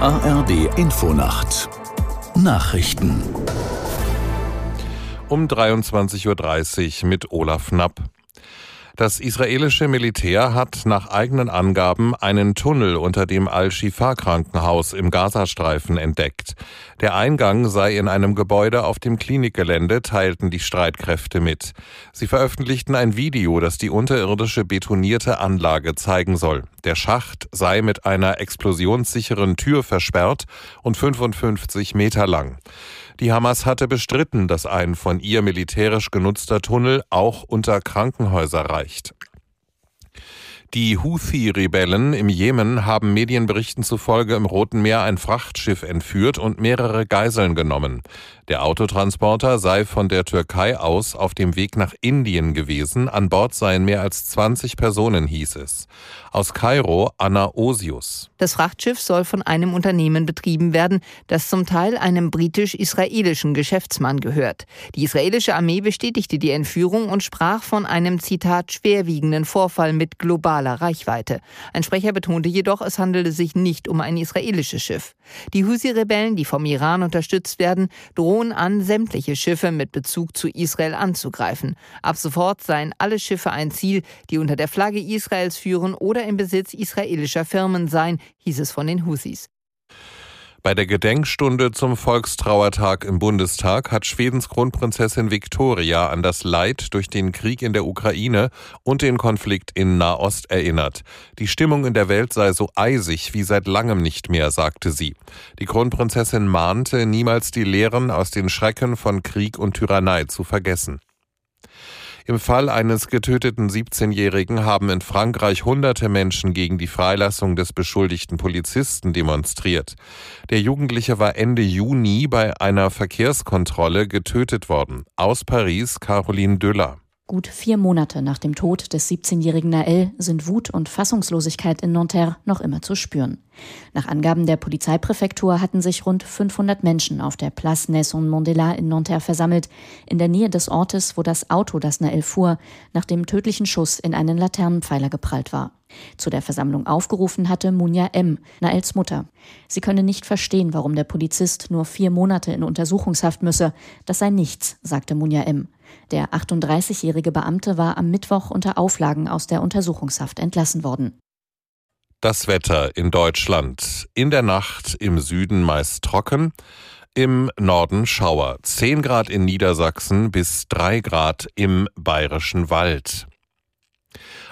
ARD Infonacht Nachrichten um 23.30 Uhr mit Olaf Knapp. Das israelische Militär hat nach eigenen Angaben einen Tunnel unter dem Al-Shifa-Krankenhaus im Gazastreifen entdeckt. Der Eingang sei in einem Gebäude auf dem Klinikgelände, teilten die Streitkräfte mit. Sie veröffentlichten ein Video, das die unterirdische betonierte Anlage zeigen soll. Der Schacht sei mit einer explosionssicheren Tür versperrt und 55 Meter lang. Die Hamas hatte bestritten, dass ein von ihr militärisch genutzter Tunnel auch unter Krankenhäuser reicht. Die Houthi-Rebellen im Jemen haben Medienberichten zufolge im Roten Meer ein Frachtschiff entführt und mehrere Geiseln genommen. Der Autotransporter sei von der Türkei aus auf dem Weg nach Indien gewesen. An Bord seien mehr als 20 Personen, hieß es. Aus Kairo Anna Osius. Das Frachtschiff soll von einem Unternehmen betrieben werden, das zum Teil einem britisch-israelischen Geschäftsmann gehört. Die israelische Armee bestätigte die Entführung und sprach von einem Zitat schwerwiegenden Vorfall mit global globaler Reichweite. Ein Sprecher betonte jedoch, es handele sich nicht um ein israelisches Schiff. Die Husi-Rebellen, die vom Iran unterstützt werden, drohen an, sämtliche Schiffe mit Bezug zu Israel anzugreifen. Ab sofort seien alle Schiffe ein Ziel, die unter der Flagge Israels führen oder im Besitz israelischer Firmen seien, hieß es von den Husis. Bei der Gedenkstunde zum Volkstrauertag im Bundestag hat Schwedens Kronprinzessin Viktoria an das Leid durch den Krieg in der Ukraine und den Konflikt in Nahost erinnert. Die Stimmung in der Welt sei so eisig wie seit langem nicht mehr, sagte sie. Die Kronprinzessin mahnte, niemals die Lehren aus den Schrecken von Krieg und Tyrannei zu vergessen. Im Fall eines getöteten 17-Jährigen haben in Frankreich hunderte Menschen gegen die Freilassung des beschuldigten Polizisten demonstriert. Der Jugendliche war Ende Juni bei einer Verkehrskontrolle getötet worden. Aus Paris Caroline Düller. Gut vier Monate nach dem Tod des 17-jährigen Nael sind Wut und Fassungslosigkeit in Nanterre noch immer zu spüren. Nach Angaben der Polizeipräfektur hatten sich rund 500 Menschen auf der Place Nelson Mandela in Nanterre versammelt, in der Nähe des Ortes, wo das Auto, das Nael fuhr, nach dem tödlichen Schuss in einen Laternenpfeiler geprallt war. Zu der Versammlung aufgerufen hatte Munja M., Naels Mutter. Sie könne nicht verstehen, warum der Polizist nur vier Monate in Untersuchungshaft müsse. Das sei nichts, sagte Munja M. Der 38-jährige Beamte war am Mittwoch unter Auflagen aus der Untersuchungshaft entlassen worden. Das Wetter in Deutschland. In der Nacht im Süden meist trocken, im Norden Schauer. 10 Grad in Niedersachsen bis 3 Grad im Bayerischen Wald.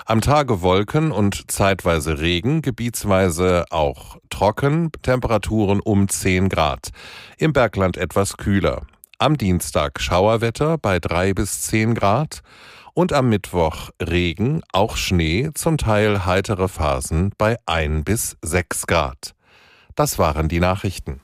Am Tage Wolken und zeitweise Regen, gebietsweise auch trocken, Temperaturen um 10 Grad. Im Bergland etwas kühler. Am Dienstag Schauerwetter bei 3 bis 10 Grad und am Mittwoch Regen, auch Schnee, zum Teil heitere Phasen bei 1 bis 6 Grad. Das waren die Nachrichten.